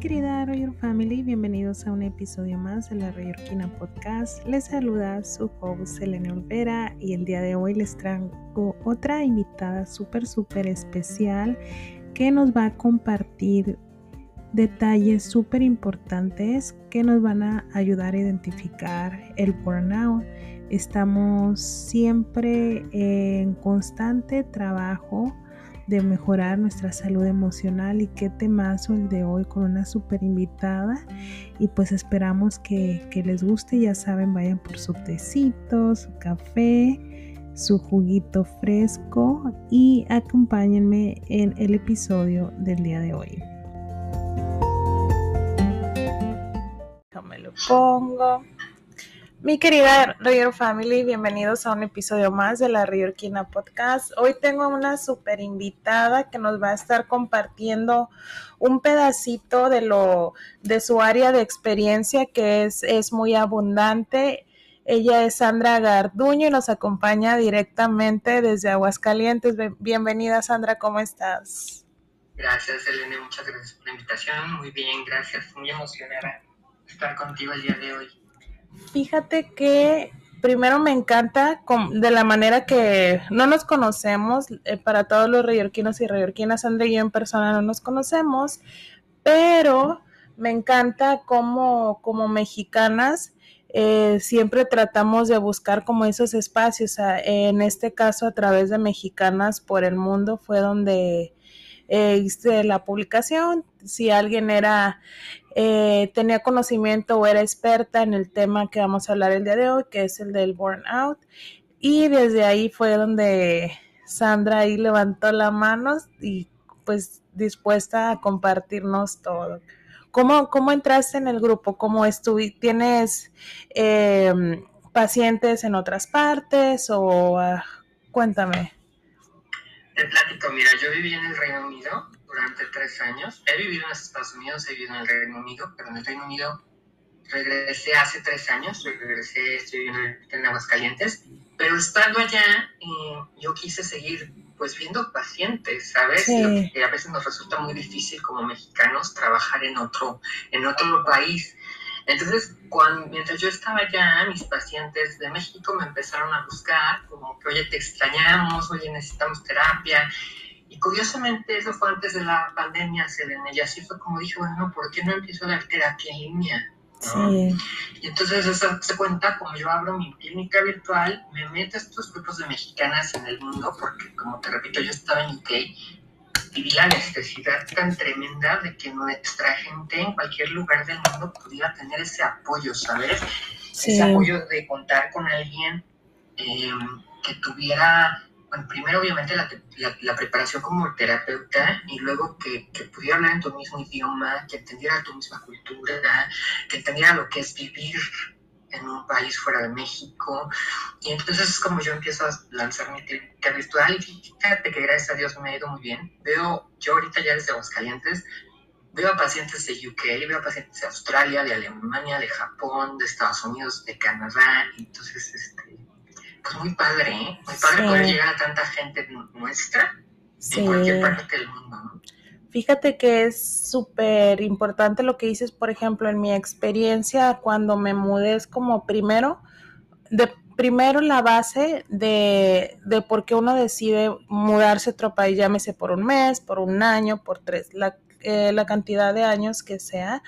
querida Roger Family, bienvenidos a un episodio más de la Royorquina Podcast. Les saluda su host Selene Olvera y el día de hoy les traigo otra invitada súper, súper especial que nos va a compartir detalles súper importantes que nos van a ayudar a identificar el burnout. Estamos siempre en constante trabajo de mejorar nuestra salud emocional y qué temazo el de hoy con una super invitada y pues esperamos que, que les guste, ya saben, vayan por su tecito, su café, su juguito fresco y acompáñenme en el episodio del día de hoy. Me lo pongo. Mi querida Rio Family, bienvenidos a un episodio más de la Riorquina Podcast. Hoy tengo una super invitada que nos va a estar compartiendo un pedacito de lo de su área de experiencia que es, es muy abundante. Ella es Sandra Garduño y nos acompaña directamente desde Aguascalientes. Bienvenida Sandra, ¿cómo estás? Gracias, Elena, muchas gracias por la invitación. Muy bien, gracias. Muy emocionada estar contigo el día de hoy. Fíjate que primero me encanta de la manera que no nos conocemos, eh, para todos los reyerquinos y reyerquinas, André y yo en persona no nos conocemos, pero me encanta como, como mexicanas eh, siempre tratamos de buscar como esos espacios, en este caso a través de Mexicanas por el Mundo fue donde eh, hice la publicación, si alguien era eh, tenía conocimiento o era experta en el tema que vamos a hablar el día de hoy, que es el del burnout. Y desde ahí fue donde Sandra ahí levantó la mano y pues dispuesta a compartirnos todo. ¿Cómo, cómo entraste en el grupo? ¿Cómo estuviste? ¿Tienes em, pacientes en otras partes o ah, cuéntame? Te platico, mira, yo viví en el Reino Unido durante tres años. He vivido en Estados Unidos, he vivido en el Reino Unido, pero en el Reino Unido regresé hace tres años, regresé, estoy viviendo en Aguascalientes, pero estando allá eh, yo quise seguir pues viendo pacientes, ¿sabes? Que a veces nos resulta muy difícil como mexicanos trabajar en otro, en otro país. Entonces, cuando, mientras yo estaba allá, mis pacientes de México me empezaron a buscar, como que, oye, te extrañamos, oye, necesitamos terapia. Y curiosamente eso fue antes de la pandemia, Selene, y así fue como dije, bueno, ¿por qué no empiezo a dar terapia en línea? Sí. Y entonces eso se cuenta, como yo abro mi clínica virtual, me meto a estos grupos de mexicanas en el mundo, porque como te repito, yo estaba en UK, y vi la necesidad tan tremenda de que nuestra gente en cualquier lugar del mundo pudiera tener ese apoyo, ¿sabes? Ese apoyo de contar con alguien eh, que tuviera bueno, primero obviamente la, la, preparación como terapeuta y luego que, que, pudiera hablar en tu mismo idioma, que entendiera tu misma cultura, que entendiera lo que es vivir en un país fuera de México. Y entonces es como yo empiezo a lanzar mi clínica virtual y fíjate que gracias a Dios me ha ido muy bien. Veo, yo ahorita ya desde Aguascalientes, veo a pacientes de UK, veo a pacientes de Australia, de Alemania, de Japón, de Estados Unidos, de Canadá. Entonces, este, pues muy padre, ¿eh? Muy padre poder llegar a tanta gente nuestra en cualquier parte del mundo, Fíjate que es súper importante lo que dices, por ejemplo, en mi experiencia cuando me mudé es como primero, de primero la base de, de por qué uno decide mudarse a otro país, llámese por un mes, por un año, por tres, la, eh, la cantidad de años que sea.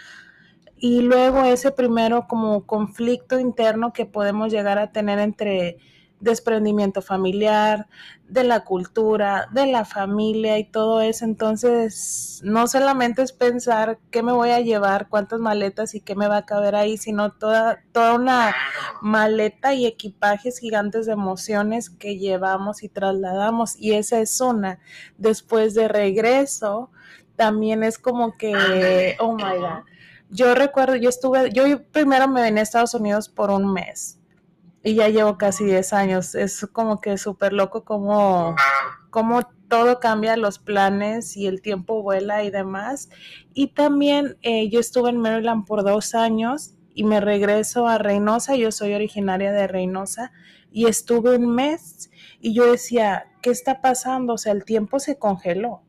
Y luego ese primero como conflicto interno que podemos llegar a tener entre desprendimiento familiar, de la cultura, de la familia y todo eso. Entonces, no solamente es pensar qué me voy a llevar, cuántas maletas y qué me va a caber ahí, sino toda, toda una maleta y equipajes gigantes de emociones que llevamos y trasladamos. Y esa es una. Después de regreso, también es como que, oh my God. Yo recuerdo, yo estuve, yo primero me vine a Estados Unidos por un mes y ya llevo casi 10 años. Es como que súper loco como, como todo cambia, los planes y el tiempo vuela y demás. Y también eh, yo estuve en Maryland por dos años y me regreso a Reynosa. Yo soy originaria de Reynosa y estuve un mes y yo decía, ¿qué está pasando? O sea, el tiempo se congeló.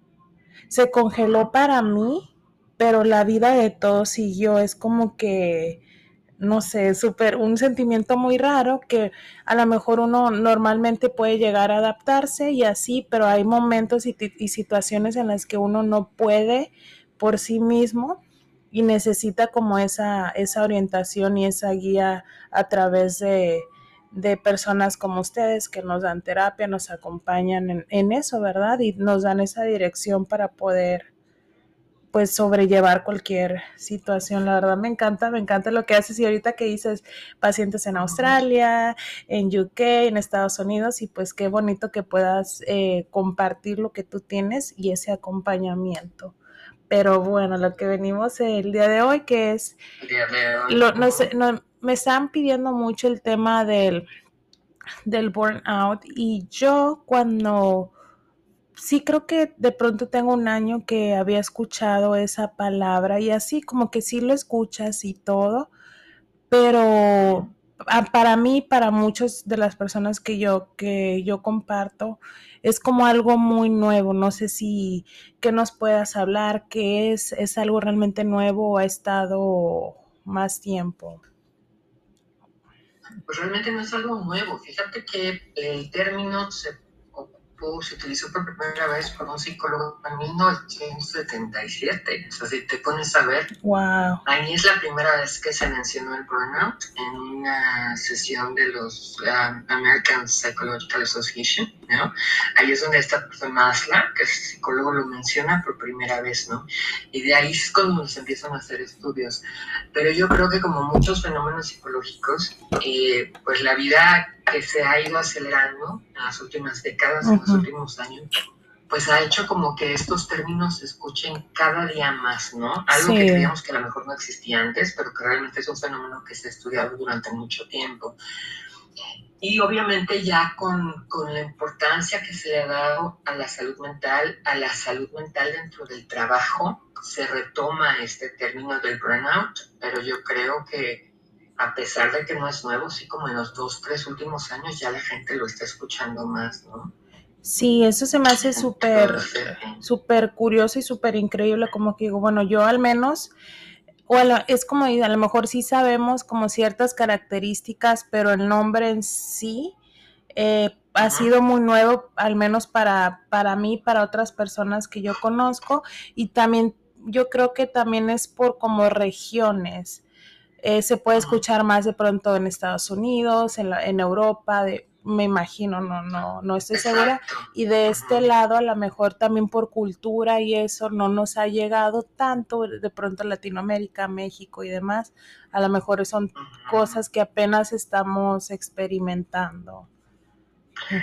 Se congeló para mí pero la vida de todos siguió, es como que no sé, súper, un sentimiento muy raro que a lo mejor uno normalmente puede llegar a adaptarse y así, pero hay momentos y, y, situaciones en las que uno no puede por sí mismo y necesita como esa, esa orientación y esa guía a través de, de personas como ustedes que nos dan terapia, nos acompañan en, en eso, ¿verdad? Y nos dan esa dirección para poder pues sobrellevar cualquier situación. La verdad me encanta, me encanta lo que haces y ahorita que dices pacientes en Australia, en UK, en Estados Unidos y pues qué bonito que puedas eh, compartir lo que tú tienes y ese acompañamiento. Pero bueno, lo que venimos el día de hoy, que es, lo, no sé, no, me están pidiendo mucho el tema del, del burnout y yo cuando sí creo que de pronto tengo un año que había escuchado esa palabra y así como que sí lo escuchas y todo, pero para mí, para muchas de las personas que yo, que yo comparto, es como algo muy nuevo. No sé si que nos puedas hablar, que es, es algo realmente nuevo o ha estado más tiempo. Pues realmente no es algo nuevo. Fíjate que el término se se utilizó por primera vez por un psicólogo en 1977. O sea, si te pones a ver, wow. ahí es la primera vez que se mencionó el burnout en una sesión de los um, American Psychological Association, ¿no? Ahí es donde esta persona, Masla, que es psicólogo, lo menciona por primera vez, ¿no? Y de ahí es cuando se empiezan a hacer estudios. Pero yo creo que como muchos fenómenos psicológicos, eh, pues la vida que se ha ido acelerando en las últimas décadas, en los últimos años, pues ha hecho como que estos términos se escuchen cada día más, ¿no? Algo que creíamos que a lo mejor no existía antes, pero que realmente es un fenómeno que se ha estudiado durante mucho tiempo. Y obviamente ya con, con, la importancia que se le ha dado a la salud mental, a la salud mental dentro del trabajo, se retoma este término del burnout, pero yo creo que a pesar de que no es nuevo, sí como en los dos, tres últimos años ya la gente lo está escuchando más, ¿no? Sí, eso se me hace súper, súper curioso y súper increíble, como que digo, bueno, yo al menos, o es como, a lo mejor sí sabemos como ciertas características, pero el nombre en sí eh, ha sido muy nuevo, al menos para, para mí, para otras personas que yo conozco, y también yo creo que también es por como regiones. Eh, se puede escuchar más de pronto en Estados Unidos, en, en Europa, de, me imagino, no, no, no estoy segura. Y de este lado, a lo mejor también por cultura y eso no nos ha llegado tanto de pronto a Latinoamérica, México y demás. A lo mejor son cosas que apenas estamos experimentando.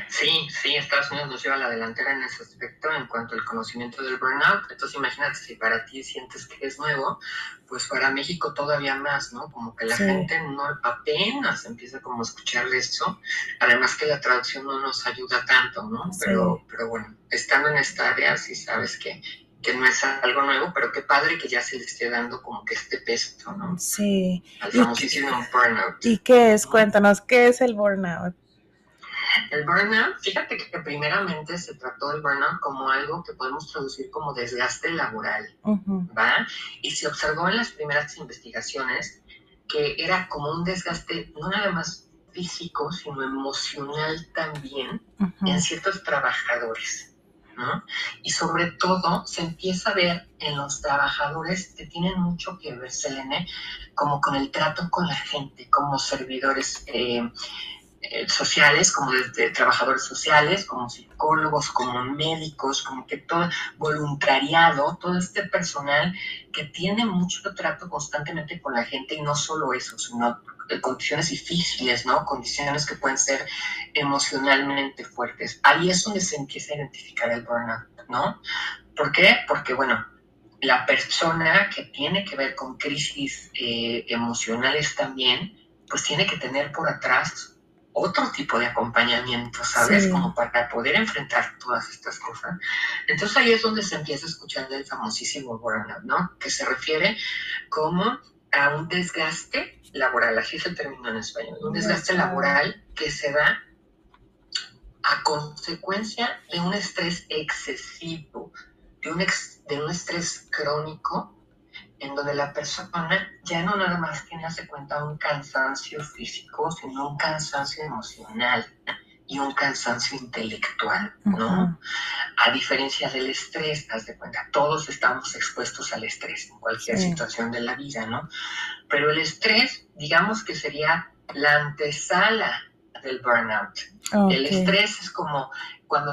Sí, sí, Estados Unidos nos lleva a la delantera en ese aspecto en cuanto al conocimiento del burnout. Entonces imagínate, si para ti sientes que es nuevo, pues para México todavía más, ¿no? Como que la gente no apenas empieza como a escuchar eso. Además que la traducción no nos ayuda tanto, ¿no? Pero, pero bueno, estando en esta área sí sabes que, que no es algo nuevo, pero qué padre que ya se le esté dando como que este peso, ¿no? Sí. Al famosísimo burnout. ¿Y qué es? Cuéntanos, ¿qué es el burnout? El burnout, fíjate que primeramente se trató del burnout como algo que podemos traducir como desgaste laboral, ¿va? Y se observó en las primeras investigaciones que era como un desgaste no nada más físico, sino emocional también en ciertos trabajadores. ¿no? Y sobre todo se empieza a ver en los trabajadores que tienen mucho que ver, Selene, como con el trato con la gente, como servidores eh, eh, sociales, como desde trabajadores sociales, como psicólogos, como médicos, como que todo voluntariado, todo este personal que tiene mucho trato constantemente con la gente y no solo eso, sino condiciones difíciles, ¿no? Condiciones que pueden ser emocionalmente fuertes. Ahí es donde se empieza a identificar el burnout, ¿no? ¿Por qué? Porque, bueno, la persona que tiene que ver con crisis eh, emocionales también, pues tiene que tener por atrás otro tipo de acompañamiento, ¿sabes? Como para poder enfrentar todas estas cosas. Entonces ahí es donde se empieza a escuchar el famosísimo burnout, ¿no? Que se refiere como a un desgaste laboral, así es el término en español, un desgaste laboral que se da a consecuencia de un estrés excesivo, de un, de un estrés crónico donde la persona ya no nada más tiene, hace cuenta, un cansancio físico, sino un cansancio emocional y un cansancio intelectual, ¿no? A diferencia del estrés, haz de cuenta, todos estamos expuestos al estrés en cualquier situación de la vida, ¿no? Pero el estrés, digamos que sería la antesala del burnout. El estrés es como cuando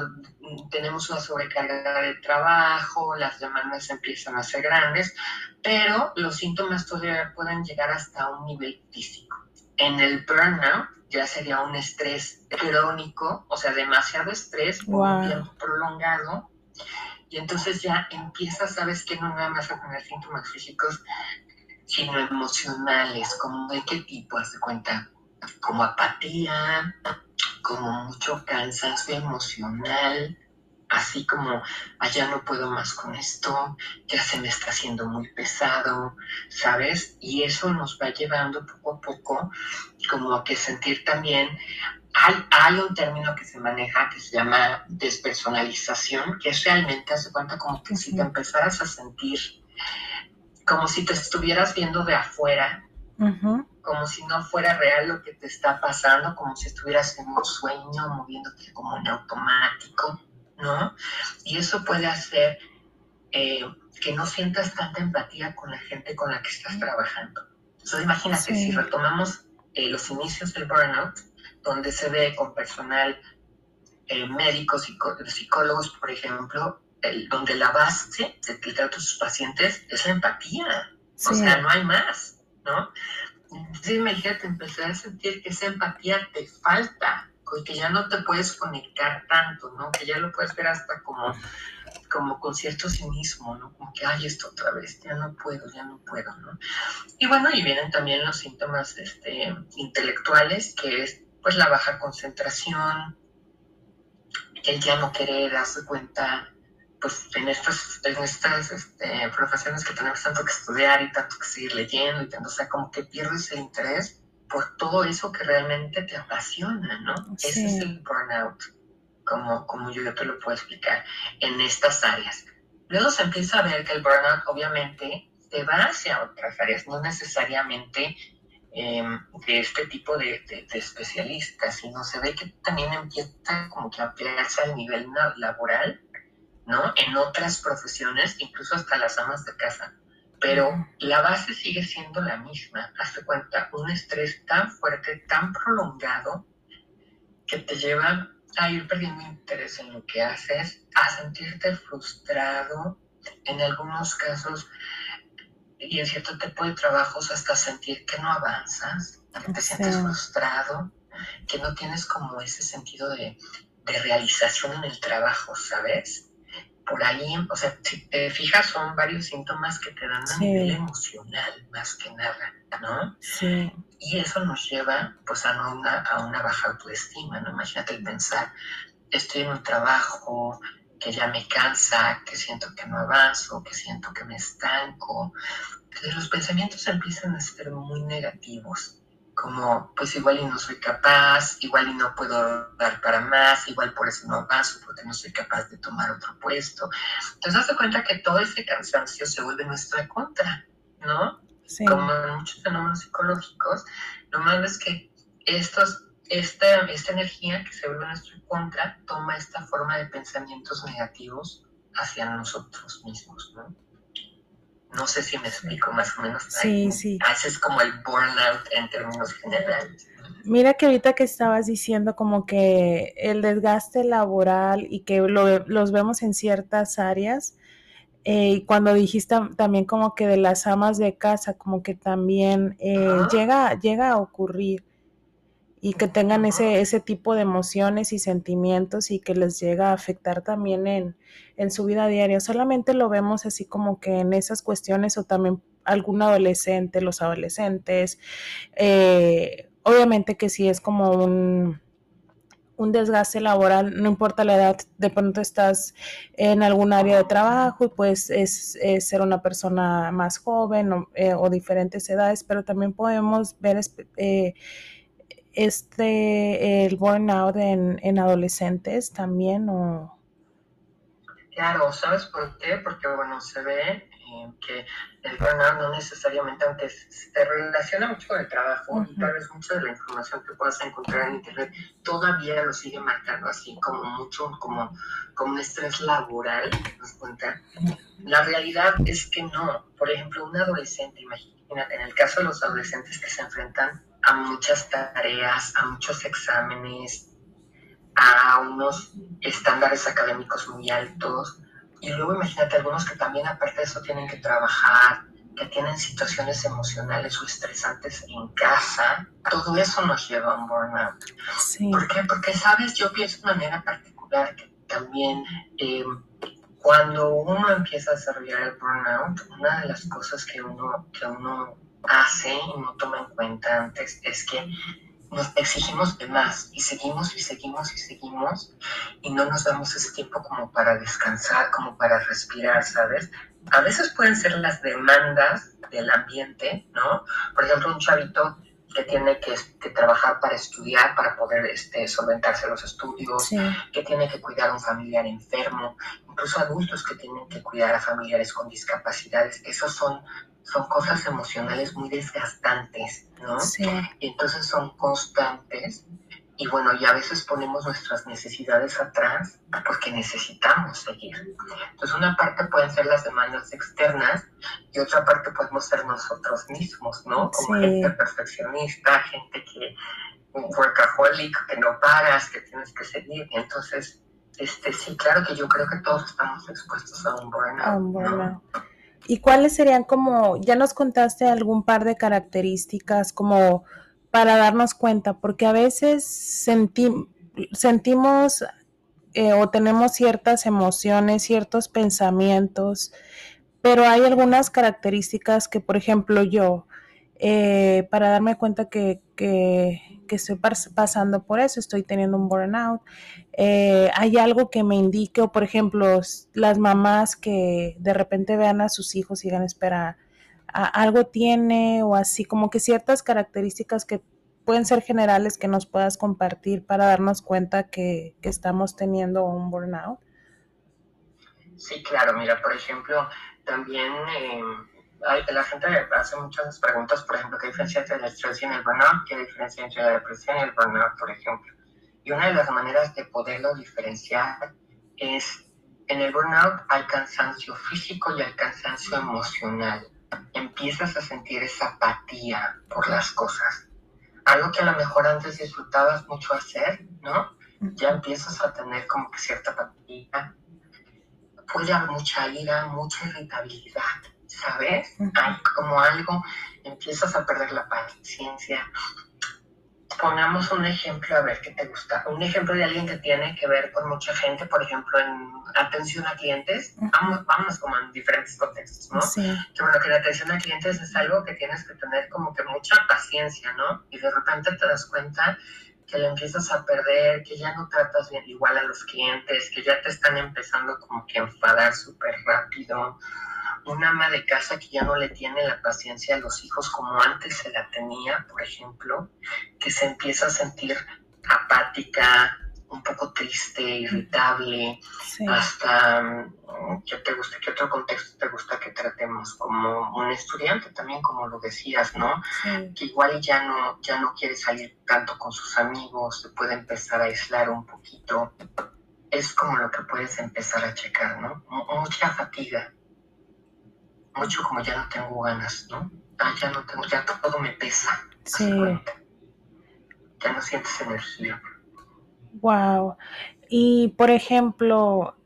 tenemos una sobrecarga de trabajo, las demandas empiezan a ser grandes, pero los síntomas todavía pueden llegar hasta un nivel físico. En el burnout ya sería un estrés crónico, o sea, demasiado estrés por un tiempo prolongado, y entonces ya empiezas, sabes que no nada más a tener síntomas físicos, sino emocionales, como de qué tipo, haz de cuenta, como apatía, como mucho cansancio emocional, así como allá no puedo más con esto, ya se me está haciendo muy pesado, ¿sabes? Y eso nos va llevando poco a poco como a que sentir también, hay, un término que se maneja que se llama despersonalización, que es realmente, hace cuenta como que si te empezaras a sentir como si te estuvieras viendo de afuera, como si no fuera real lo que te está pasando, como si estuvieras en un sueño, moviéndote como en automático, ¿no? Y eso puede hacer eh, que no sientas tanta empatía con la gente con la que estás trabajando. Entonces imagínate, si retomamos eh, los inicios del burnout, donde se ve con personal eh, médico, psicólogos, por ejemplo, donde la base de trato a sus pacientes es la empatía. O sea, no hay más, ¿no? Entonces imagínate empezar a sentir que esa empatía te falta, que ya no te puedes conectar tanto, ¿no? Que ya lo puedes ver hasta como, como con cierto cinismo, ¿no? Como que, ay, esto otra vez, ya no puedo, ya no puedo, ¿no? Y bueno, y vienen también los síntomas este, intelectuales, que es pues la baja concentración, el ya no querer darse cuenta pues en estas, en estas este, profesiones que tenemos tanto que estudiar y tanto que seguir leyendo y tanto, o sea, como que pierdes el interés por todo eso que realmente te apasiona, ¿no? Ese es el burnout, como, como yo te lo puedo explicar, en estas áreas. Luego se empieza a ver que el burnout obviamente te va hacia otras áreas, no necesariamente em, de este tipo de, de, de, especialistas, sino se ve que también empieza como que a ampliarse al nivel laboral ¿no? En otras profesiones, incluso hasta las amas de casa. Pero la base sigue siendo la misma. Hazte cuenta, un estrés tan fuerte, tan prolongado, que te lleva a ir perdiendo interés en lo que haces, a sentirte frustrado, en algunos casos y en cierto tipo de trabajos hasta sentir que no avanzas, que te sientes frustrado, que no tienes como ese sentido de, de realización en el trabajo, ¿sabes? Por ahí, o sea, si te fijas, son varios síntomas que te dan a nivel emocional, más que nada, ¿no? Sí. Y eso nos lleva, pues, a una, a una baja autoestima, ¿no? Imagínate el pensar, estoy en un trabajo que ya me cansa, que siento que no avanzo, que siento que me estanco. Entonces los pensamientos empiezan a ser muy negativos como pues igual y no soy capaz, igual y no puedo dar para más, igual por eso no avanzo, porque no soy capaz de tomar otro puesto. Entonces, das cuenta que todo ese cansancio se vuelve nuestra contra, ¿no? Sí. Como en muchos fenómenos psicológicos, lo malo es que estos, esta, esta energía que se vuelve nuestra contra toma esta forma de pensamientos negativos hacia nosotros mismos, ¿no? No sé si me explico más o menos. Sí, sí. Haces como el burnout en términos generales. Mira que ahorita que estabas diciendo como que el desgaste laboral y que los vemos en ciertas áreas, eh, y cuando dijiste también como que de las amas de casa, como que también eh, llega, llega a ocurrir y que tengan ese, ese tipo de emociones y sentimientos y que les llega a afectar también en, en su vida diaria. Solamente lo vemos así como que en esas cuestiones o también algún adolescente, los adolescentes. Eh, obviamente que si es como un, un desgaste laboral, no importa la edad, de pronto estás en algún área de trabajo y pues es, ser una persona más joven o, eh, diferentes edades, pero también podemos ver eh, este, el burnout en, en adolescentes también o... Claro, ¿sabes por qué? Porque, bueno, se ve eh, que el burnout no necesariamente, aunque se relaciona mucho con el trabajo, tal vez mucho de la información que puedas encontrar en Internet, todavía lo sigue marcando así como mucho, como, como un estrés laboral, ¿nos cuenta? La realidad es que no. Por ejemplo, un adolescente, imagínate, en el caso de los adolescentes que se enfrentan a muchas tareas, a muchos exámenes, a unos estándares académicos muy altos. Y luego imagínate algunos que también aparte de eso tienen que trabajar, que tienen situaciones emocionales o estresantes en casa. Todo eso nos lleva a un burnout. ¿Por qué? Porque, sabes, yo pienso de manera particular que también eh, cuando uno empieza a desarrollar el burnout, una de las cosas que uno, que uno hace y no toma en cuenta antes es que nos exigimos de más y seguimos y seguimos y seguimos y no nos damos ese tiempo como para descansar, como para respirar, ¿sabes? A veces pueden ser las demandas del ambiente, ¿no? Por ejemplo, un chavito que tiene que, trabajar para estudiar, para poder este, solventarse los estudios, que tiene que cuidar a un familiar enfermo, incluso adultos que tienen que cuidar a familiares con discapacidades. Esos son son cosas emocionales muy desgastantes, ¿no? Sí. Y entonces son constantes y bueno, y a veces ponemos nuestras necesidades atrás porque necesitamos seguir. Entonces una parte pueden ser las demandas externas y otra parte podemos ser nosotros mismos, ¿no? Como gente perfeccionista, gente que un workaholic, que no paras, que tienes que seguir. Entonces, este sí, claro que yo creo que todos estamos expuestos a un burnout. A un burnout. ¿Y cuáles serían como, ya nos contaste algún par de características como para darnos cuenta? Porque a veces sentimos eh, o tenemos ciertas emociones, ciertos pensamientos, pero hay algunas características que, por ejemplo, yo, eh, para darme cuenta que, que, estoy pasando por eso, estoy teniendo un burnout. Eh, hay algo que me indique, o por ejemplo, las mamás que de repente vean a sus hijos y digan, espera, algo tiene, o así, como que ciertas características que pueden ser generales que nos puedas compartir para darnos cuenta que, que estamos teniendo un burnout. Sí, claro, mira, por ejemplo, también... Eh la gente hace muchas preguntas, por ejemplo, ¿qué diferencia entre el estrés y el burnout? ¿Qué diferencia entre la depresión y el burnout, por ejemplo? Y una de las maneras de poderlo diferenciar es, en el burnout hay cansancio físico y hay cansancio emocional. Empiezas a sentir esa apatía por las cosas. Algo que a lo mejor antes disfrutabas mucho hacer, ¿no? Ya empiezas a tener como que cierta apatía. Puede haber mucha ira, mucha irritabilidad ¿sabes? Hay como algo, empiezas a perder la paciencia. Pongamos un ejemplo, a ver qué te gusta. Un ejemplo de alguien que tiene que ver con mucha gente, por ejemplo, en atención a clientes. Vamos, vamos como en diferentes contextos, ¿no? Sí. Que bueno, que la atención a clientes es algo que tienes que tener como que mucha paciencia, ¿no? Y de repente te das cuenta que le empiezas a perder, que ya no tratas bien igual a los clientes, que ya te están empezando como que a enfadar súper rápido un ama de casa que ya no le tiene la paciencia a los hijos como antes se la tenía, por ejemplo, que se empieza a sentir apática, un poco triste, irritable, hasta, mm, ¿qué te gusta? ¿Qué otro contexto te gusta que tratemos? Como un estudiante también, como lo decías, ¿no? Que igual ya no, ya no quiere salir tanto con sus amigos, se puede empezar a aislar un poquito. Es como lo que puedes empezar a checar, ¿no? mucha fatiga mucho como ya no tengo ganas, ¿no? Ah, ya no tengo, ya todo me pesa. Sí. Ya no sientes energía. Wow. Y por ejemplo,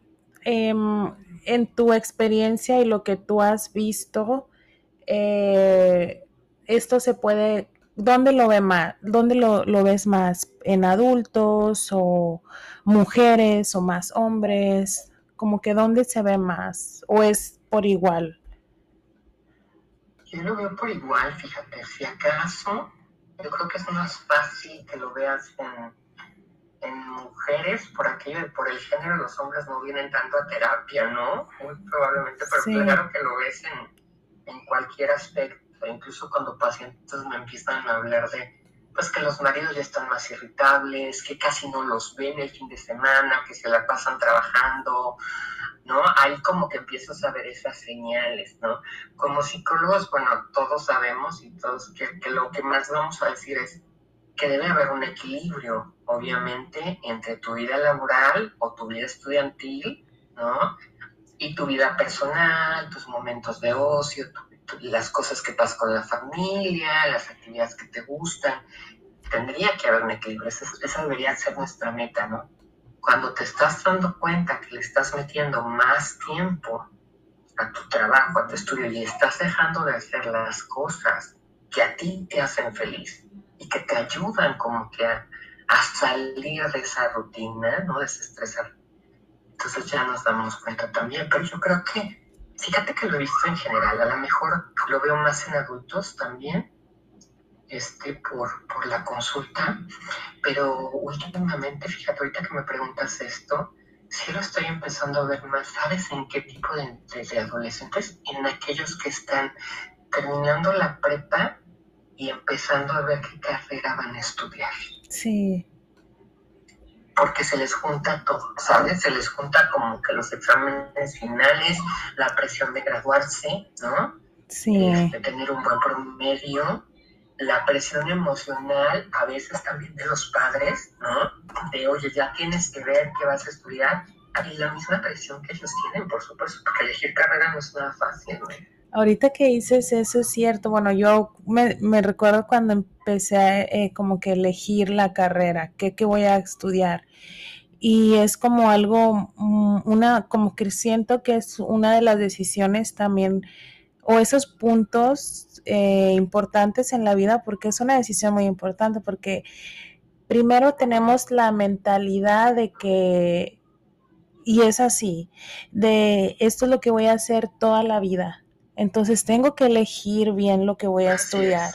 em, en tu experiencia y lo que tú has visto, eh, esto se puede, ¿dónde lo ve más? ¿Dónde lo, lo, ves más? ¿En adultos o mujeres o más hombres? Como que dónde se ve más o es por igual? Yo lo veo por igual, fíjate, si acaso, yo creo que es más fácil que lo veas en, mujeres, por aquello, por el género, los hombres no vienen tanto a terapia, ¿no? Muy probablemente, pero claro que lo ves en, en cualquier aspecto, incluso cuando pacientes me empiezan a hablar de pues que los maridos ya están más irritables, que casi no los ven el fin de semana, que se la pasan trabajando, ¿no? Ahí como que empiezas a ver esas señales, ¿no? Como psicólogos, bueno, todos sabemos y todos que, que lo que más vamos a decir es que debe haber un equilibrio, obviamente, entre tu vida laboral o tu vida estudiantil, ¿no? Y tu vida personal, tus momentos de ocio, las cosas que pasas con la familia, las actividades que te gustan. Tendría que haber un equilibrio, esa, esa debería ser nuestra meta, ¿no? Cuando te estás dando cuenta que le estás metiendo más tiempo a tu trabajo, a tu estudio y estás dejando de hacer las cosas que a ti te hacen feliz, y que te ayudan como que a, salir de esa rutina, ¿no? Desestresar. Entonces ya nos damos cuenta también, pero yo creo que, fíjate que lo he visto en general, a lo mejor lo veo más en adultos también, este, por, por la consulta, pero últimamente, fíjate, ahorita que me preguntas esto, sí lo estoy empezando a ver más, ¿sabes en qué tipo de, de adolescentes? En aquellos que están terminando la prepa y empezando a ver qué carrera van a estudiar. Sí. Porque se les junta todo, ¿sabes? Se les junta como que los exámenes finales, la presión de graduarse, ¿no? Sí. Este, de tener un buen promedio, la presión emocional, a veces también de los padres, ¿no? De, oye, ya tienes que ver qué vas a estudiar. Y la misma presión que ellos tienen, por supuesto, porque elegir carrera no es nada fácil, ¿no? Ahorita que dices eso es cierto. Bueno, yo me, recuerdo cuando empecé a, eh, como que elegir la carrera, qué, voy a estudiar. Y es como algo, mm, una, como que siento que es una de las decisiones también, o esos puntos eh, importantes en la vida, porque es una decisión muy importante, porque primero tenemos la mentalidad de que, y es así, de esto es lo que voy a hacer toda la vida entonces tengo que elegir bien lo que voy a estudiar.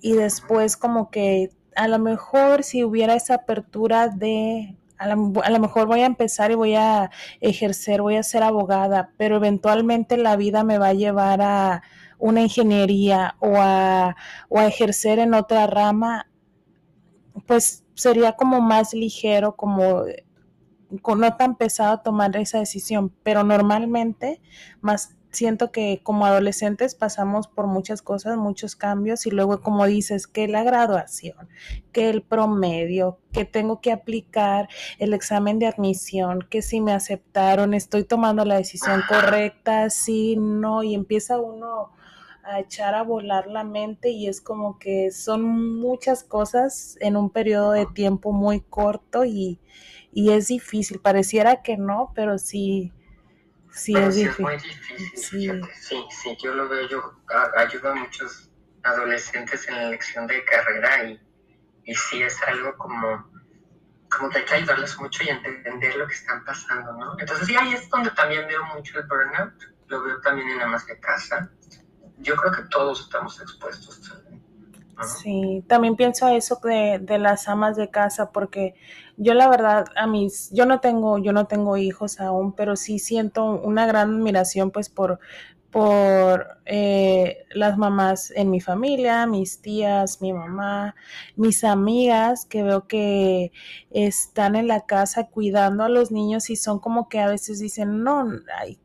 Y después como que a lo mejor si hubiera esa apertura de, a lo, mejor voy a empezar y voy a ejercer, voy a ser abogada, pero eventualmente la vida me va a llevar a una ingeniería o a, o a ejercer en otra rama, pues sería como más ligero, como no tan pesado tomar esa decisión, pero normalmente más siento que como adolescentes pasamos por muchas cosas, muchos cambios y luego como dices que la graduación, que el promedio, que tengo que aplicar el examen de admisión, que si me aceptaron, estoy tomando la decisión correcta, sí, no, y empieza uno a echar a volar la mente y es como que son muchas cosas en un periodo de tiempo muy corto y, y es difícil, pareciera que no, pero sí Sí, es, muy difícil, sí. sí, yo lo veo, yo ayudo a muchos adolescentes en la elección de carrera y, y sí es algo como, como que hay que ayudarles mucho y entender lo que están pasando, ¿no? Entonces sí, ahí es donde también veo mucho el burnout, lo veo también en más de casa. Yo creo que todos estamos expuestos Sí, también pienso eso de, de, las amas de casa, porque yo la verdad, a mis, yo no tengo, yo no tengo hijos aún, pero sí siento una gran admiración pues por, por eh, las mamás en mi familia, mis tías, mi mamá, mis amigas que veo que están en la casa cuidando a los niños y son como que a veces dicen, no, ay,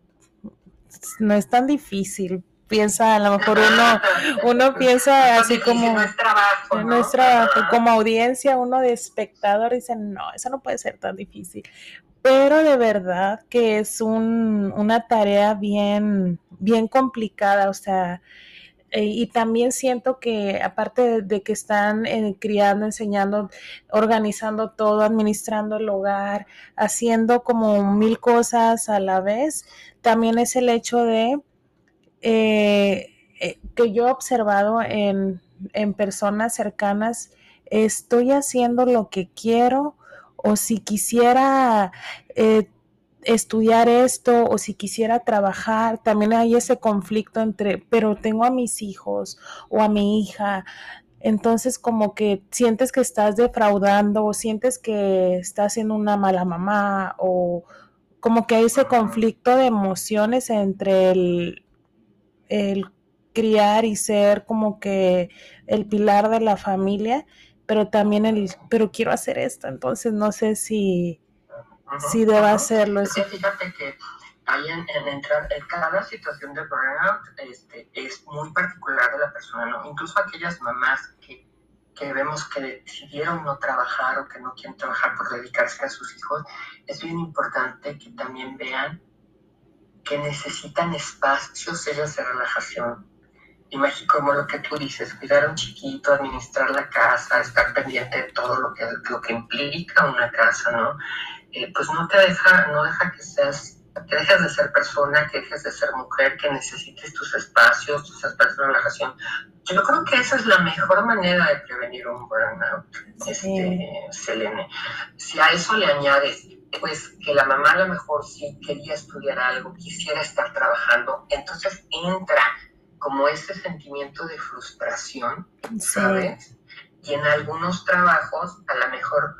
no es tan difícil, piensa, a lo mejor uno, uno piensa así como no es trabajo, ¿no? trabajo, como audiencia, uno de espectador dice, no, eso no puede ser tan difícil. Pero de verdad que es un, una tarea bien, bien complicada, o sea, eh, y también siento que aparte de, que están eh, criando, enseñando, organizando todo, administrando el hogar, haciendo como mil cosas a la vez, también es el hecho de eh, eh, que yo he observado en, personas cercanas, estoy haciendo lo que quiero o si quisiera eh, estudiar esto o si quisiera trabajar, también hay ese conflicto entre, pero tengo a mis hijos o a mi hija, entonces como que sientes que estás defraudando o sientes que estás siendo una mala mamá o como que hay ese conflicto de emociones entre el, el criar y ser como que el pilar de la familia, pero también el, pero quiero hacer esto, entonces no sé si, si deba hacerlo. Sí, fíjate que hay en, en, cada situación de burnout este, es muy particular de la persona, ¿no? Incluso aquellas mamás que, que vemos que decidieron no trabajar o que no quieren trabajar por dedicarse a sus hijos, es bien importante que también vean que necesitan espacios ellos de relajación. Imagínate como lo que tú dices, cuidar a un chiquito, administrar la casa, estar pendiente de todo lo que, lo que implica una casa, ¿no? Eh, pues no te deja, no deja que seas que dejes de ser persona, que dejes de ser mujer, que necesites tus espacios, tus espacios de relajación. Yo creo que esa es la mejor manera de prevenir un burnout, este, Selene. Si a eso le añades, pues que la mamá a lo mejor sí quería estudiar algo, quisiera estar trabajando, entonces entra como ese sentimiento de frustración, ¿sabes? Y en algunos trabajos a lo mejor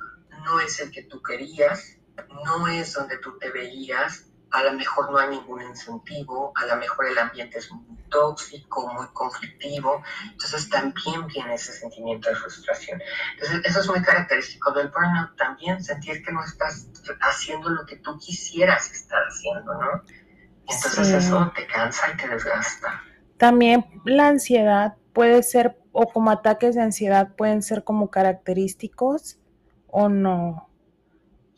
no es el que tú querías, no es donde tú te veías, a lo mejor no hay ningún incentivo, a lo mejor el ambiente es muy tóxico, muy conflictivo, entonces también viene ese sentimiento de frustración. Entonces eso es muy característico del burnout, también sentir que no estás haciendo lo que tú quisieras estar haciendo, ¿no? Entonces eso te cansa y te desgasta. También la ansiedad puede ser, o como ataques de ansiedad pueden ser como característicos o no.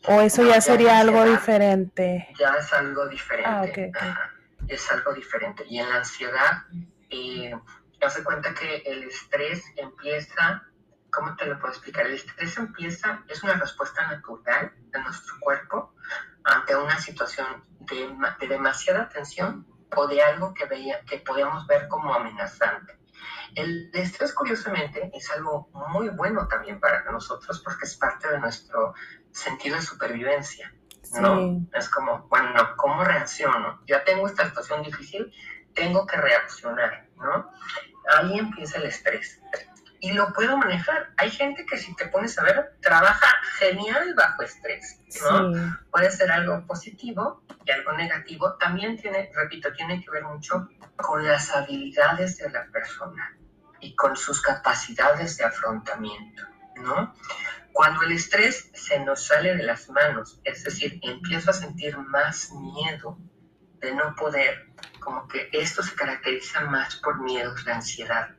¿O eso ya sería algo diferente? Ya es algo diferente. Ah, es algo diferente. Y en la ansiedad, eh, hace cuenta que el estrés empieza, ¿cómo te lo puedo explicar? El estrés empieza, es una respuesta natural de nuestro cuerpo ante una situación de, de demasiada tensión o de algo que, veía, que podíamos ver como amenazante. El estrés, curiosamente, es algo muy bueno también para nosotros porque es parte de nuestro sentido de supervivencia, ¿no? Es como, bueno, ¿cómo reacciono? Ya tengo esta situación difícil, tengo que reaccionar, ¿no? Ahí empieza el estrés. Y lo puedo manejar. Hay gente que si te pones a ver, trabaja genial bajo estrés, ¿no? Puede ser algo positivo y algo negativo. También tiene, repito, tiene que ver mucho con las habilidades de la persona y con sus capacidades de afrontamiento, ¿no? Cuando el estrés se nos sale de las manos, es decir, empiezo a sentir más miedo de no poder, como que esto se caracteriza más por miedos, la ansiedad,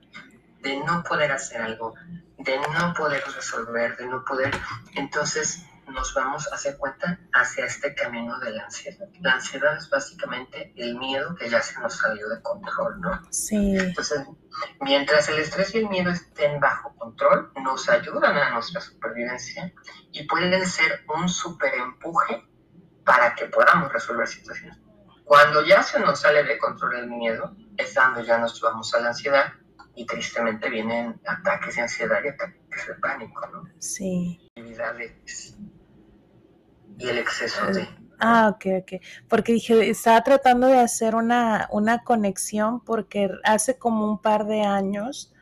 de no poder hacer algo, de no poder resolver, de no poder, entonces nos vamos a hacer cuenta hacia este camino de la ansiedad. La ansiedad es básicamente el miedo que ya se nos salió de control, ¿no? Sí. Entonces, mientras el estrés y el miedo estén bajo control, nos ayudan a nuestra supervivencia y pueden ser un super empuje para que podamos resolver situaciones. Cuando ya se nos sale de control el miedo, es cuando ya nos vamos a la ansiedad y tristemente vienen ataques de ansiedad y ataques de pánico, ¿no? Sí. Y el exceso de... Ah, ok, ok. Porque dije, estaba tratando de hacer una, una conexión porque hace como un par de años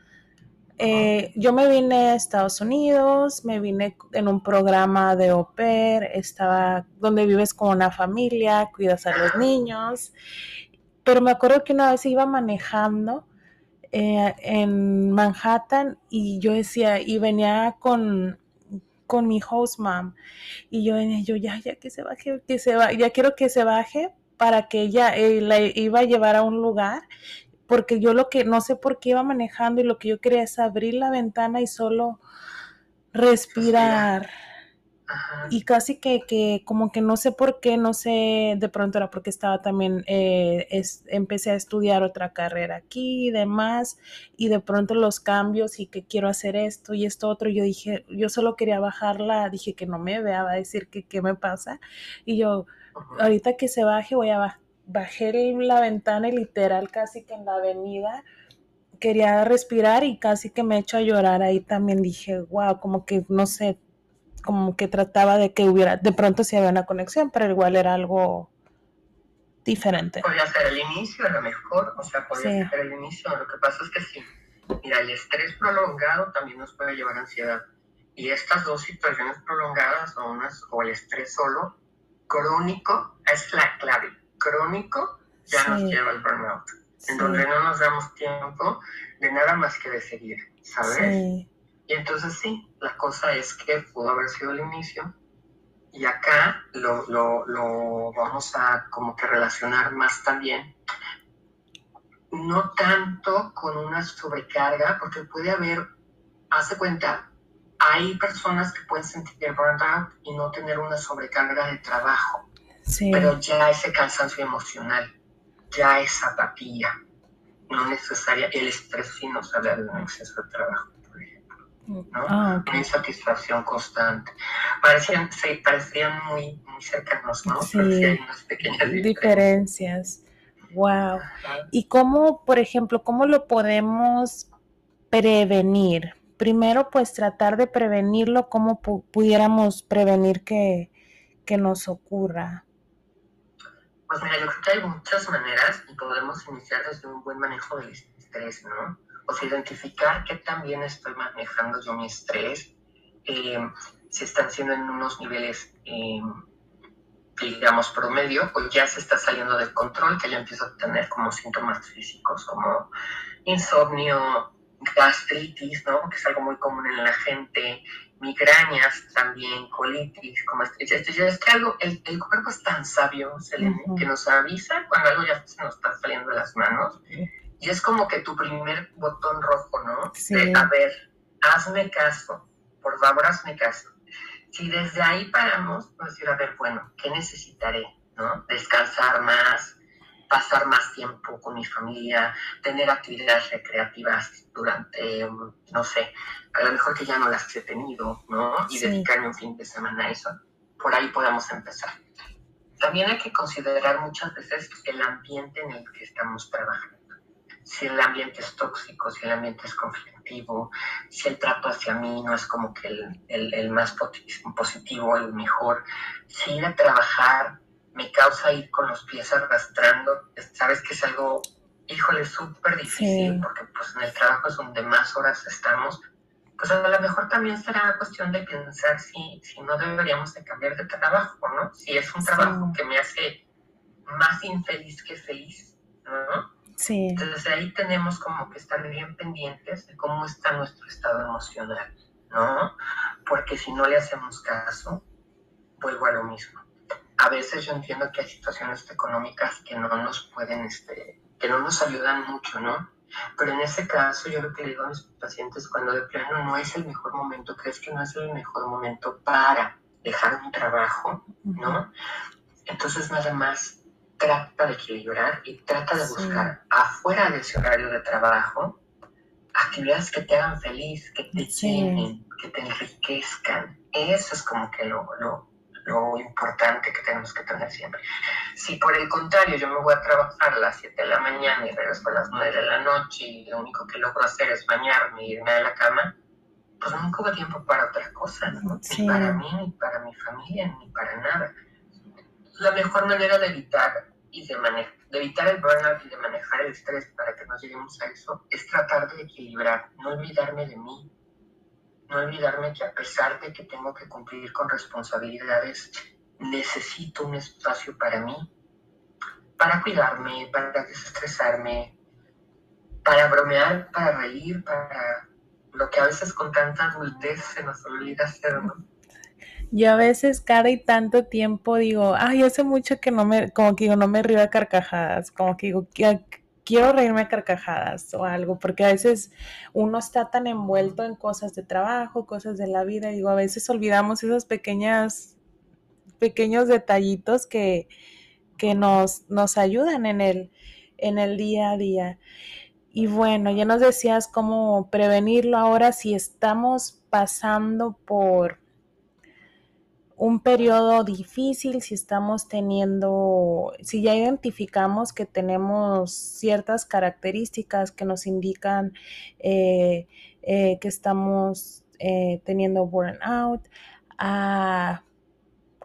eh, yo me vine a Estados Unidos, me vine en un programa de au pair, estaba donde vives con una familia, cuidas a los niños, pero me acuerdo que una vez iba manejando eh, en Manhattan y yo decía, y venía con, con mi host mom, y yo venía, yo ya, ya que se baje, que se va, ya quiero que se baje para que ella eh, la iba a llevar a un lugar, porque yo lo que, no sé por qué iba manejando y lo que yo quería es abrir la ventana y solo respirar y casi que, que, como que no sé por qué, no sé, de pronto era porque estaba también, eh, es, empecé a estudiar otra carrera aquí y demás, y de pronto los cambios y que quiero hacer esto y esto otro, yo dije, yo solo quería bajarla, dije que no me vea, va a decir que qué me pasa, y yo, ahorita que se baje voy a bajar, bajé la ventana y literal casi que en la avenida quería respirar y casi que me echo a llorar ahí también dije, wow, como que no sé, como que trataba de que hubiera, de pronto sí había una conexión, pero igual era algo diferente. Podría ser el inicio, a lo mejor, o sea, podría ser el inicio. Lo que pasa es que sí, mira, el estrés prolongado también nos puede llevar a ansiedad. Y estas dos situaciones prolongadas, o, unas, o el estrés solo, crónico, es la clave. Crónico ya nos lleva al burnout, en donde no nos damos tiempo de nada más que de seguir, ¿sabes? Y entonces sí, la cosa es que pudo haber sido el inicio. Y acá lo, lo, lo vamos a como que relacionar más también, no tanto con una sobrecarga, porque puede haber, hace cuenta, hay personas que pueden sentir burnout y no tener una sobrecarga de trabajo, pero ya ese cansancio emocional, ya esa apatía, no necesaria, el estrés sí nos habla de un exceso de trabajo. ¿No? Ah, Una insatisfacción constante. Parecían, sí, parecían muy, muy cercanos, ¿no? Sí, hay unas pequeñas diferencias. Wow. ¿Y cómo, por ejemplo, cómo lo podemos prevenir? primero pues tratar de prevenirlo, cómo pudiéramos prevenir que, nos ocurra. Pues mira, yo creo que hay muchas maneras y podemos iniciar desde un buen manejo del estrés, ¿no? Sea, identificar qué también estoy manejando yo mi estrés, eh, si están siendo en unos niveles, eh, digamos, promedio, o ya se está saliendo del control, que ya empiezo a tener como síntomas físicos como insomnio, gastritis, ¿no? Que es algo muy común en la gente, migrañas también, colitis, como esto, es que algo, el, cuerpo es tan sabio, Selene, que nos avisa cuando algo ya se nos está saliendo de las manos. Y es como que tu primer botón rojo, ¿no? Sí. De, a ver, hazme caso, por favor, hazme caso. Si desde ahí paramos, a decir, a ver, bueno, ¿qué necesitaré? ¿No? Descansar más, pasar más tiempo con mi familia, tener actividades recreativas durante, no sé, a lo mejor que ya no las he tenido, ¿no? Y dedicarme un fin de semana a eso. Por ahí podemos empezar. También hay que considerar muchas veces el ambiente en el que estamos trabajando. Si el ambiente es tóxico, si el ambiente es conflictivo, si el trato hacia mí no es como que el, el, el más positivo, el mejor, si ir a trabajar me causa ir con los pies arrastrando. Sabes que es algo, híjole, súper difícil, porque pues en el trabajo es donde más horas estamos. Pues a lo mejor también será cuestión de pensar si, si no deberíamos de cambiar de trabajo, ¿no? Si es un trabajo que me hace más infeliz que feliz, ¿no? Sí. Entonces ahí tenemos como que estar bien pendientes de cómo está nuestro estado emocional, ¿no? Porque si no le hacemos caso, vuelvo a lo mismo a veces yo entiendo que hay situaciones económicas que no nos pueden, este, que no nos ayudan mucho, ¿no? Pero en ese caso yo lo que le digo a mis pacientes cuando de plano no es el mejor momento, crees que no es el mejor momento para dejar un trabajo, ¿no? Entonces nada más trata de equilibrar y trata de buscar afuera de ese horario de trabajo actividades que te hagan feliz, que te llenen, que te enriquezcan. Eso es como que lo, lo, lo importante que tenemos que tener siempre. Si por el contrario yo me voy a trabajar a las 7 de la mañana y regreso a las 9 de la noche y lo único que logro hacer es bañarme y irme a la cama, pues nunca hubo tiempo para otra cosa, Ni para mí, ni para mi familia, ni para nada. La mejor manera de evitar y de, de evitar el burnout y de manejar el estrés para que no lleguemos a eso es tratar de equilibrar, no olvidarme de mí, no olvidarme que a pesar de que tengo que cumplir con responsabilidades, necesito un espacio para mí, para cuidarme, para desestresarme, para bromear, para reír, para lo que a veces con tanta adultez se nos olvida hacer, ¿no? Yo a veces cada y tanto tiempo digo, ay, hace mucho que no me, como que digo, no me río a carcajadas, como que digo, quiero reírme a carcajadas o algo, porque a veces uno está tan envuelto en cosas de trabajo, cosas de la vida, digo, a veces olvidamos esos pequeñas, pequeños detallitos que, que nos, nos ayudan en el, en el día a día. Y bueno, ya nos decías cómo prevenirlo ahora si estamos pasando por un periodo difícil, si estamos teniendo, si ya identificamos que tenemos ciertas características que nos indican eh, eh, que estamos eh, teniendo burnout, ah,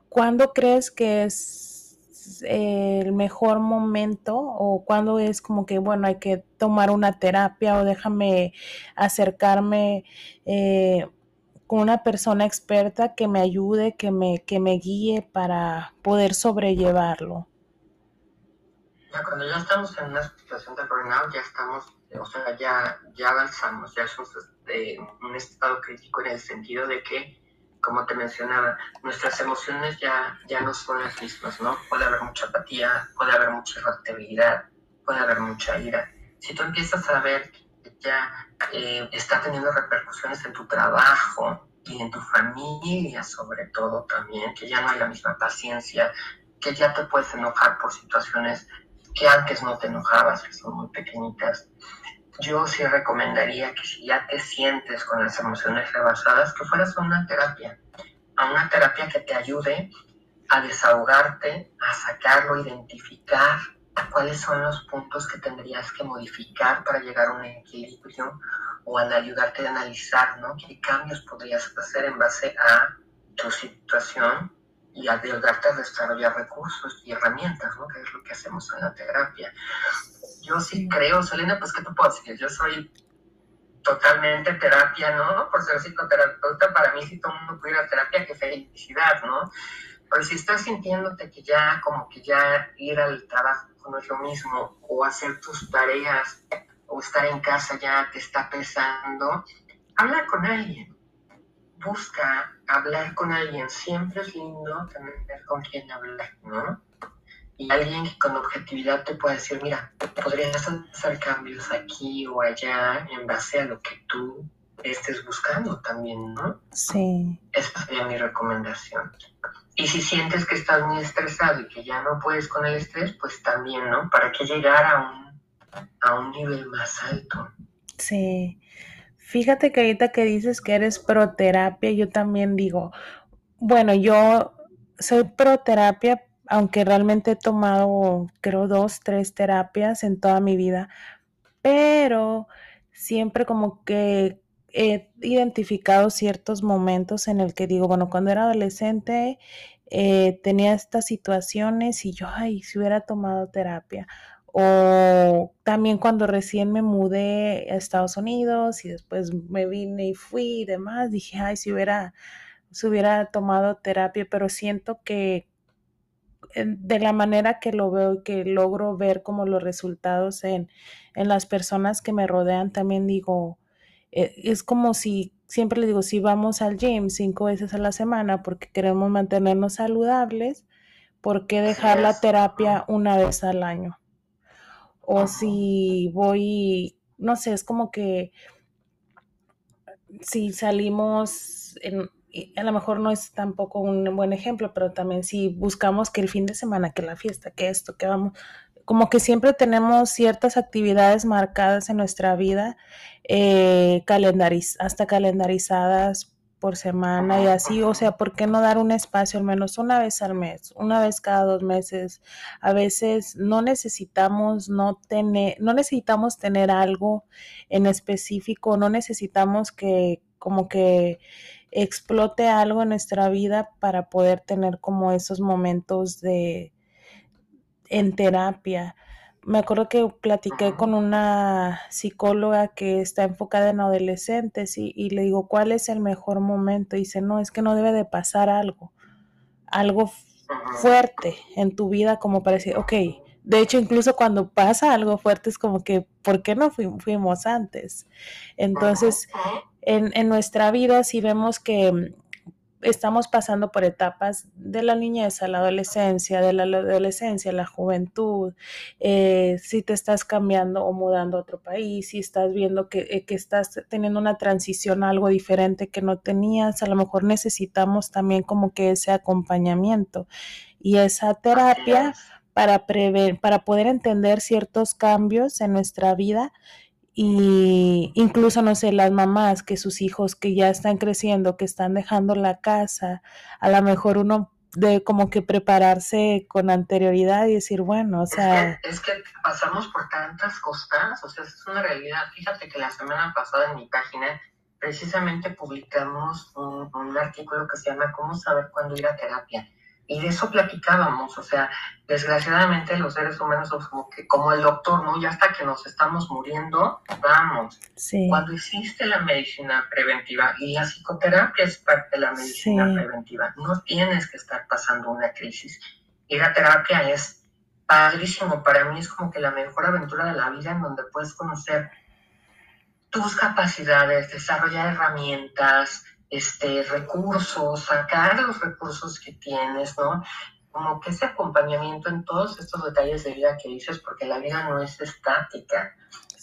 ¿cuándo crees que es el mejor momento o cuándo es como que, bueno, hay que tomar una terapia o déjame acercarme con una persona experta que me ayude, que me, que me guíe para poder sobrellevarlo. Ya cuando ya estamos en una situación de burnout, ya estamos, o sea, ya, ya avanzamos, ya somos de un estado crítico en el sentido de que como te mencionaba, nuestras emociones ya, ya no son las mismas, ¿no? Puede haber mucha apatía, puede haber mucha irritabilidad, puede haber mucha ira. Si tú empiezas a ver ya eh, está teniendo repercusiones en tu trabajo y en tu familia sobre todo también, que ya no hay la misma paciencia, que ya te puedes enojar por situaciones que antes no te enojabas, que son muy pequeñitas. Yo sí recomendaría que si ya te sientes con las emociones rebasadas, que fueras a una terapia, a una terapia que te ayude a desahogarte, a sacarlo, identificar cuáles son los puntos que tendrías que modificar para llegar a un equilibrio o ayudarte a analizar ¿no? qué cambios podrías hacer en base a tu situación y ayudarte a desarrollar recursos y herramientas, ¿no? que es lo que hacemos en la terapia. Yo sí creo, Selena, pues, ¿qué te puedo decir? Yo soy totalmente terapia, ¿no? Por ser psicoterapeuta, para mí si todo el mundo pudiera terapia, qué felicidad, ¿no? Pero si estás sintiéndote que ya, como que ya ir al trabajo no es lo mismo, o hacer tus tareas, o estar en casa ya te está pesando, habla con alguien. Busca hablar con alguien. Siempre es lindo tener con quien hablar, ¿no? Y alguien que con objetividad te pueda decir, mira, podrías hacer cambios aquí o allá en base a lo que tú estés buscando también, ¿no? Sí. Esa sería mi recomendación. Y si sientes que estás muy estresado y que ya no puedes con el estrés, pues también, ¿no? ¿Para qué llegar a un, a un nivel más alto? Sí. Fíjate que ahorita que dices que eres proterapia, yo también digo, bueno, yo soy proterapia, aunque realmente he tomado, creo, dos, tres terapias en toda mi vida, pero siempre como que he identificado ciertos momentos en el que digo, bueno, cuando era adolescente eh, tenía estas situaciones y yo, ay, si hubiera tomado terapia. O también cuando recién me mudé a Estados Unidos y después me vine y fui y demás, dije, ay, si hubiera, si hubiera tomado terapia, pero siento que de la manera que lo veo y que logro ver como los resultados en, en las personas que me rodean, también digo, es como si, siempre le digo, si vamos al gym cinco veces a la semana porque queremos mantenernos saludables, ¿por qué dejar la terapia una vez al año? O si voy, no sé, es como que si salimos, en, a lo mejor no es tampoco un buen ejemplo, pero también si buscamos que el fin de semana, que la fiesta, que esto, que vamos, como que siempre tenemos ciertas actividades marcadas en nuestra vida, eh, calendariz hasta calendarizadas por semana y así, o sea, ¿por qué no dar un espacio al menos una vez al mes, una vez cada dos meses? A veces no necesitamos no tener, no necesitamos tener algo en específico, no necesitamos que como que explote algo en nuestra vida para poder tener como esos momentos de en terapia. Me acuerdo que platiqué con una psicóloga que está enfocada en adolescentes y, le digo, ¿cuál es el mejor momento? Y dice, no, es que no debe de pasar algo, algo fuerte en tu vida como para decir, ok, de hecho incluso cuando pasa algo fuerte es como que, ¿por qué no fuimos antes? Entonces, en, en nuestra vida si vemos que estamos pasando por etapas de la niñez a la adolescencia, de la adolescencia a la juventud, eh, si te estás cambiando o mudando a otro país, si estás viendo que, eh, que, estás teniendo una transición a algo diferente que no tenías, a lo mejor necesitamos también como que ese acompañamiento y esa terapia para prever, para poder entender ciertos cambios en nuestra vida y incluso, no sé, las mamás que sus hijos que ya están creciendo, que están dejando la casa, a lo mejor uno de como que prepararse con anterioridad y decir, bueno, o sea... Es que, pasamos por tantas cosas, o sea, es una realidad. Fíjate que la semana pasada en mi página precisamente publicamos un, un artículo que se llama ¿Cómo saber cuándo ir a terapia? Y de eso platicábamos, o sea, desgraciadamente los seres humanos somos como que, como el doctor, ¿no? Ya hasta que nos estamos muriendo, vamos. Sí. Cuando existe la medicina preventiva, y la psicoterapia es parte de la medicina preventiva, no tienes que estar pasando una crisis. Y la terapia es padrísimo, para mí es como que la mejor aventura de la vida en donde puedes conocer tus capacidades, desarrollar herramientas, este, recursos, sacar los recursos que tienes, ¿no? Como que ese acompañamiento en todos estos detalles de vida que dices, porque la vida no es estática.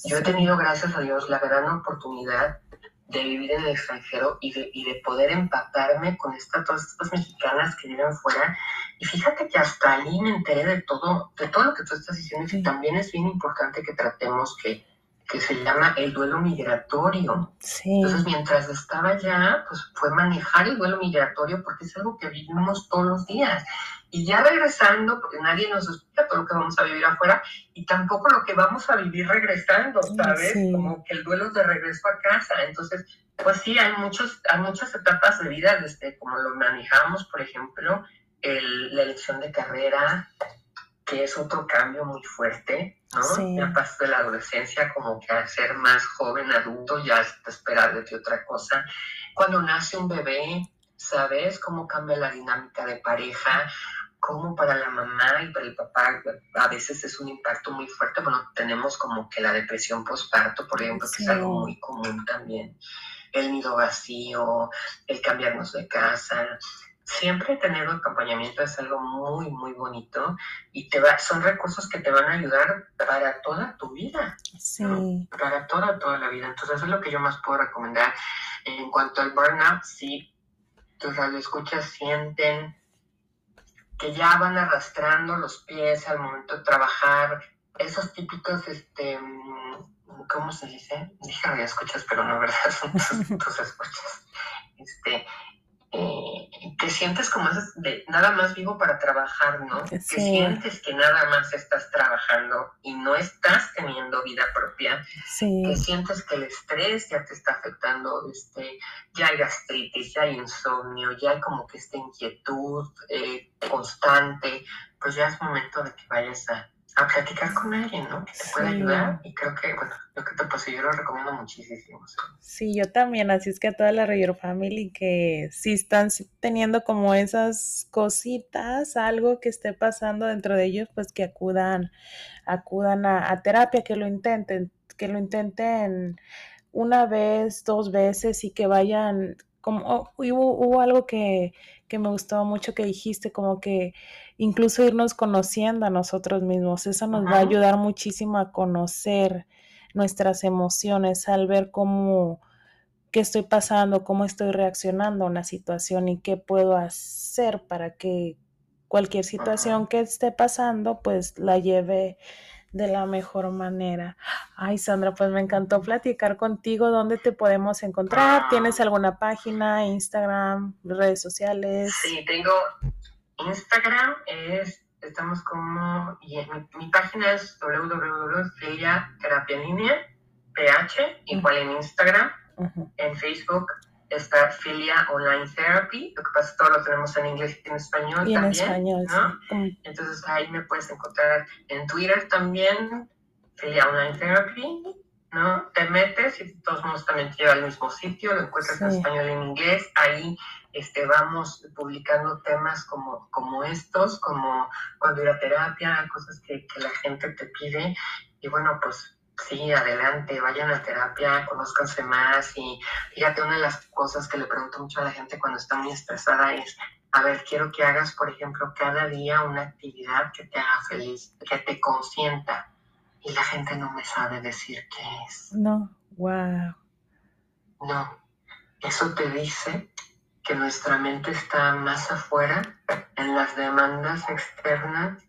Yo he tenido, gracias a Dios, la gran oportunidad de vivir en el extranjero y de, y de poder empatarme con esta, todas estas mexicanas que viven fuera. Y fíjate que hasta ahí me enteré de todo, de todo lo que tú estás diciendo y también es bien importante que tratemos que, que se llama el duelo migratorio. Entonces, mientras estaba allá, pues fue manejar el duelo migratorio porque es algo que vivimos todos los días. Y ya regresando, porque nadie nos explica todo lo que vamos a vivir afuera y tampoco lo que vamos a vivir regresando, ¿sabes? Como que el duelo de regreso a casa. Entonces, pues sí, hay, muchos, hay muchas etapas de vida, desde como lo manejamos, por ejemplo, el, la elección de carrera, que es otro cambio muy fuerte, ¿no? Ya pasas de la adolescencia como que a ser más joven, adulto, ya es esperar de ti otra cosa. Cuando nace un bebé, ¿sabes? Cómo cambia la dinámica de pareja, como para la mamá y para el papá a veces es un impacto muy fuerte. Bueno, tenemos como que la depresión postparto, por ejemplo, que es algo muy común también. El nido vacío, el cambiarnos de casa. Siempre tener un acompañamiento es algo muy, muy bonito y te va, son recursos que te van a ayudar para toda tu vida. Sí. Para toda, toda la vida. Entonces, eso es lo que yo más puedo recomendar. En cuanto al burnout, sí, tus radioescuchas sienten que ya van arrastrando los pies al momento de trabajar, esos típicos, este, ¿cómo se dice? Dije escuchas, pero no, ¿verdad? Son tus, escuchas. Este, eh, que sientes como de nada más vivo para trabajar, ¿no? Que sientes que nada más estás trabajando y no estás teniendo vida propia. Que sientes que el estrés ya te está afectando, este, ya hay gastritis, ya hay insomnio, ya hay como que esta inquietud eh, constante. Pues ya es momento de que vayas a a platicar con alguien, ¿no? Que te pueda ayudar. Y creo que, bueno, lo que te pasó yo lo recomiendo muchísimo. Sí, yo también. Así es que a toda la Rayor Family que si están teniendo como esas cositas, algo que esté pasando dentro de ellos, pues que acudan, acudan a, terapia, que lo intenten, que lo intenten una vez, dos veces y que vayan como oh, hubo, hubo algo que, que me gustó mucho que dijiste, como que incluso irnos conociendo a nosotros mismos. Eso nos va a ayudar muchísimo a conocer nuestras emociones, al ver cómo, qué estoy pasando, cómo estoy reaccionando a una situación y qué puedo hacer para que cualquier situación que esté pasando, pues la lleve de la mejor manera. Ay, Sandra, pues me encantó platicar contigo. ¿Dónde te podemos encontrar? ¿Tienes alguna página, Instagram, redes sociales? Sí, tengo Instagram es, estamos como, mi, página es ph, igual en Instagram, en Facebook está Filia Online Therapy, lo que pasa es que todo lo tenemos en inglés y en español y también, sí. Entonces ahí me puedes encontrar en Twitter también, Filia Online Therapy, ¿no? Te metes y todos modos también te lleva al mismo sitio, lo encuentras en español y en inglés, ahí este, vamos publicando temas como, como estos, como cuando ir a terapia, cosas que, que la gente te pide, y bueno, pues sí, adelante, vayan a terapia, conózcanse más y fíjate, una de las cosas que le pregunto mucho a la gente cuando está muy estresada es, a ver, quiero que hagas, por ejemplo, cada día una actividad que te haga feliz, que te consienta. Y la gente no me sabe decir qué es. No, wow. No, eso te dice que nuestra mente está más afuera en las demandas externas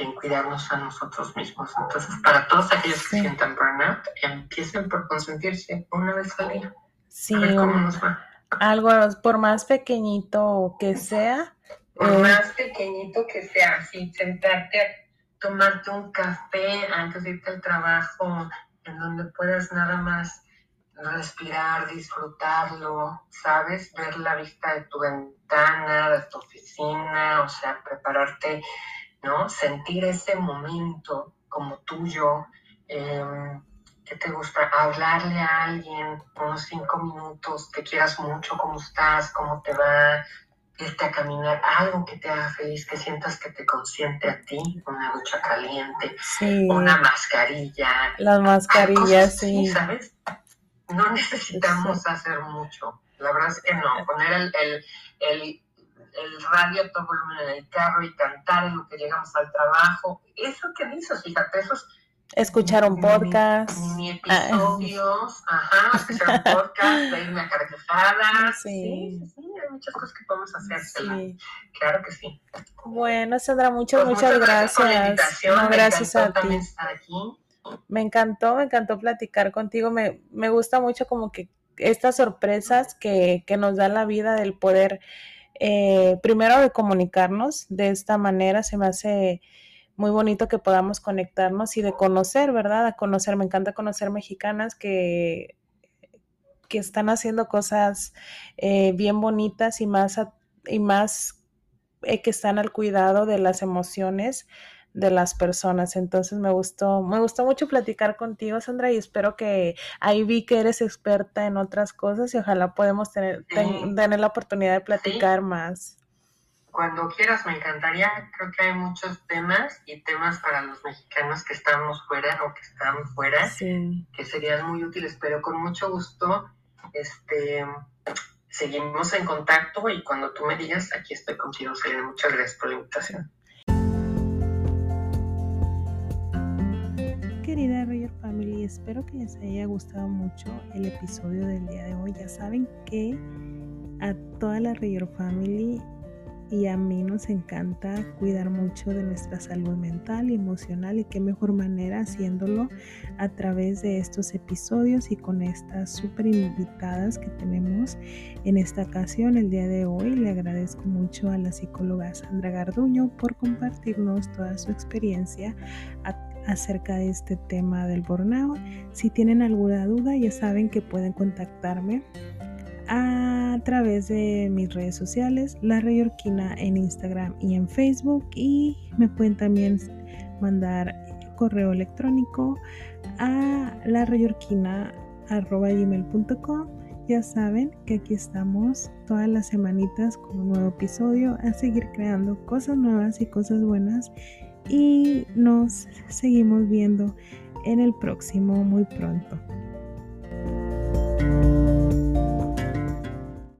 que en cuidarnos a nosotros mismos. Entonces, para todos aquellos que sientan burnout, empiecen por consentirse una vez al día. Sí, algo por más pequeñito que sea. Por eh, más pequeñito que sea, así sentarte a tomarte un café antes de irte al trabajo, en donde puedas nada más respirar, disfrutarlo, ¿sabes? Ver la vista de tu ventana, de tu oficina, o sea, prepararte ¿no? Sentir ese momento como tuyo, eh, que te gusta hablarle a alguien unos cinco minutos, te quieras mucho, cómo estás, cómo te va, irte a caminar, algo que te haga feliz, que sientas que te consiente a ti, una ducha caliente, una mascarilla. Las mascarillas, sí. ¿Sabes? No necesitamos hacer mucho La verdad es que no. Poner el, el, el, el radio a todo volumen en el carro y cantar en lo que llegamos al trabajo. Eso que dices, fíjate, esos escuchar un podcast. Mini ah, episodios, ajá, escuchar un podcast, leerme a carcajadas. Sí. sí, sí, hay muchas cosas que podemos hacer. Sí. Claro que sí. Bueno, Sandra, muchas, pues muchas, gracias. No, gracias a ti. Estar aquí. Me encantó, me encantó platicar contigo. Me, me gusta mucho como que estas sorpresas que, que nos da la vida del poder, eh, primero de comunicarnos de esta manera, se me hace muy bonito que podamos conectarnos y de conocer, ¿verdad? A conocer, me encanta conocer mexicanas que, que están haciendo cosas eh, bien bonitas y más, y más eh, que están al cuidado de las emociones de las personas. Entonces me gustó, me gustó mucho platicar contigo, Sandra, y espero que ahí vi que eres experta en otras cosas y ojalá podemos tener, tener la oportunidad de platicar más cuando quieras, me encantaría. Creo que hay muchos temas y temas para los mexicanos que estamos fuera o que están fuera que serían muy útiles, pero con mucho gusto este, seguimos en contacto y cuando tú me digas, aquí estoy contigo. Muchas gracias por la invitación. Espero que les haya gustado mucho el episodio del día de hoy. Ya saben que a toda la Family y a mí nos encanta cuidar mucho de nuestra salud mental y emocional y qué mejor manera haciéndolo a través de estos episodios y con estas súper invitadas que tenemos en esta ocasión el día de hoy. Le agradezco mucho a la psicóloga Sandra Garduño por compartirnos toda su experiencia acerca de este tema del burnout. Si tienen alguna duda ya saben que pueden contactarme a través de mis redes sociales, La Reyorquina en Instagram y en Facebook y me pueden también mandar correo electrónico a la gmail.com ya saben que aquí estamos todas las semanitas con un nuevo episodio a seguir creando cosas nuevas y cosas buenas y nos seguimos viendo en el próximo muy pronto.